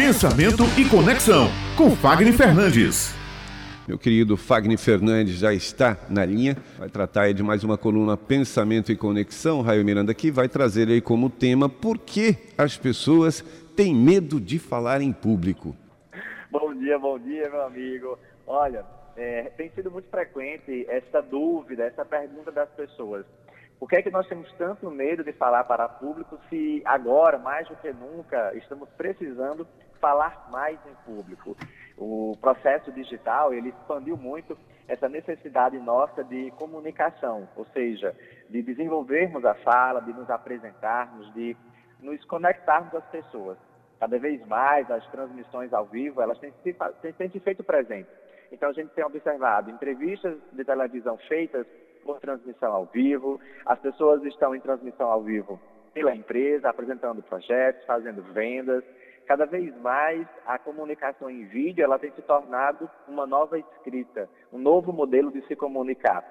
Pensamento e Conexão, com Fagner Fernandes. Meu querido Fagner Fernandes já está na linha, vai tratar de mais uma coluna Pensamento e Conexão. Raio Miranda aqui vai trazer aí como tema por que as pessoas têm medo de falar em público. Bom dia, bom dia, meu amigo. Olha, é, tem sido muito frequente essa dúvida, essa pergunta das pessoas. Por que é que nós temos tanto medo de falar para público se agora, mais do que nunca, estamos precisando falar mais em público? O processo digital, ele expandiu muito essa necessidade nossa de comunicação, ou seja, de desenvolvermos a fala, de nos apresentarmos, de nos conectarmos às pessoas. Cada vez mais as transmissões ao vivo, elas têm se, têm feito presentes. Então a gente tem observado entrevistas de televisão feitas por transmissão ao vivo, as pessoas estão em transmissão ao vivo pela empresa, apresentando projetos, fazendo vendas. Cada vez mais a comunicação em vídeo ela tem se tornado uma nova escrita, um novo modelo de se comunicar.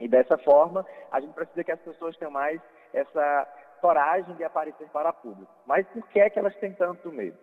E dessa forma, a gente precisa que as pessoas tenham mais essa coragem de aparecer para público. Mas por que é que elas têm tanto medo?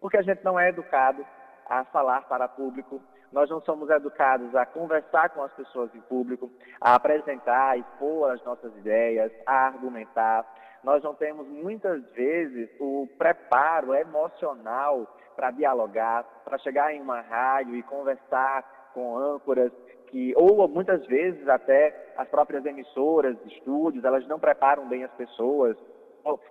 Porque a gente não é educado a falar para público, nós não somos educados a conversar com as pessoas em público, a apresentar, expor as nossas ideias, a argumentar. Nós não temos muitas vezes o preparo emocional para dialogar, para chegar em uma rádio e conversar com âncoras que ou muitas vezes até as próprias emissoras, estúdios, elas não preparam bem as pessoas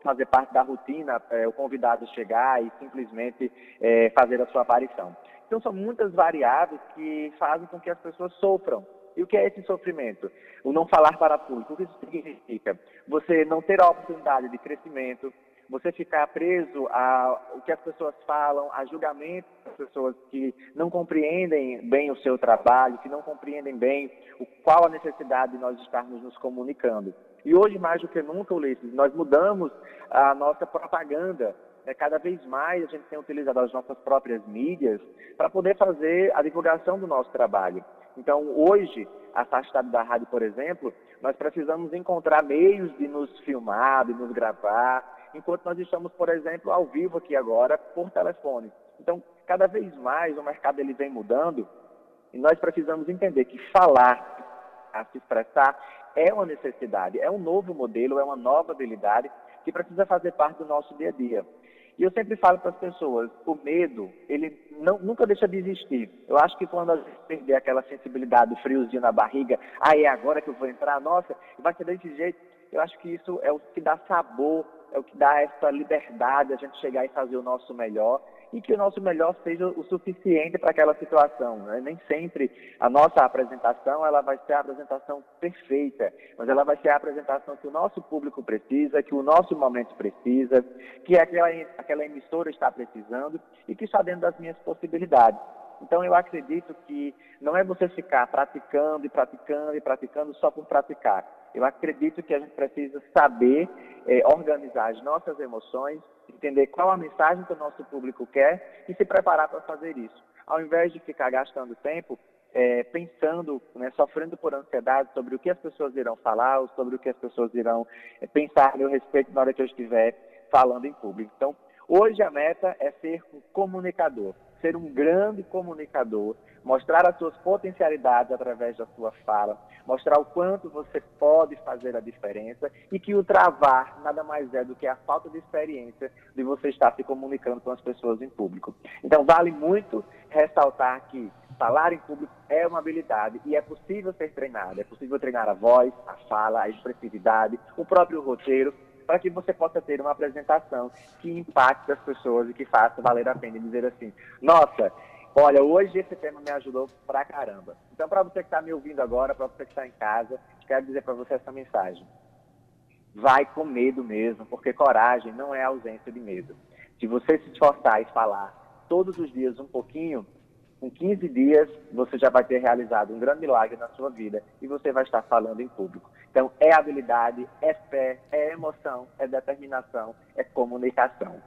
fazer parte da rotina é, o convidado chegar e simplesmente é, fazer a sua aparição. Então, são muitas variáveis que fazem com que as pessoas sofram. E o que é esse sofrimento? O não falar para público. O que isso significa? Você não ter a oportunidade de crescimento, você ficar preso ao que as pessoas falam, a julgamento das pessoas que não compreendem bem o seu trabalho, que não compreendem bem o, qual a necessidade de nós estarmos nos comunicando. E hoje, mais do que nunca, Ulisses, nós mudamos a nossa propaganda é, cada vez mais a gente tem utilizado as nossas próprias mídias para poder fazer a divulgação do nosso trabalho. Então, hoje, afastado da rádio, por exemplo, nós precisamos encontrar meios de nos filmar, de nos gravar, enquanto nós estamos, por exemplo, ao vivo aqui agora, por telefone. Então, cada vez mais o mercado ele vem mudando e nós precisamos entender que falar, a se expressar, é uma necessidade, é um novo modelo, é uma nova habilidade que precisa fazer parte do nosso dia a dia. E eu sempre falo para as pessoas, o medo, ele não, nunca deixa de existir. Eu acho que quando a gente perder aquela sensibilidade, o friozinho na barriga, ah, é agora que eu vou entrar, nossa, vai ser desse jeito. Eu acho que isso é o que dá sabor, é o que dá essa liberdade, a gente chegar e fazer o nosso melhor e que o nosso melhor seja o suficiente para aquela situação. Né? Nem sempre a nossa apresentação ela vai ser a apresentação perfeita, mas ela vai ser a apresentação que o nosso público precisa, que o nosso momento precisa, que aquela, aquela emissora está precisando e que está dentro das minhas possibilidades. Então eu acredito que não é você ficar praticando e praticando e praticando só por praticar. Eu acredito que a gente precisa saber é, organizar as nossas emoções, entender qual a mensagem que o nosso público quer e se preparar para fazer isso. Ao invés de ficar gastando tempo é, pensando, né, sofrendo por ansiedade sobre o que as pessoas irão falar, ou sobre o que as pessoas irão é, pensar a meu respeito na hora que eu estiver falando em público. Então, hoje a meta é ser um comunicador ser um grande comunicador, mostrar as suas potencialidades através da sua fala, mostrar o quanto você pode fazer a diferença e que o travar nada mais é do que a falta de experiência de você estar se comunicando com as pessoas em público. Então, vale muito ressaltar que falar em público é uma habilidade e é possível ser treinado. É possível treinar a voz, a fala, a expressividade, o próprio roteiro para que você possa ter uma apresentação que impacte as pessoas e que faça valer a pena dizer assim, nossa, olha, hoje esse tema me ajudou pra caramba. Então, para você que está me ouvindo agora, para você que está em casa, quero dizer para você essa mensagem. Vai com medo mesmo, porque coragem não é ausência de medo. Se você se esforçar e falar todos os dias um pouquinho, com 15 dias, você já vai ter realizado um grande milagre na sua vida e você vai estar falando em público. Então, é habilidade, é fé, é emoção, é determinação, é comunicação.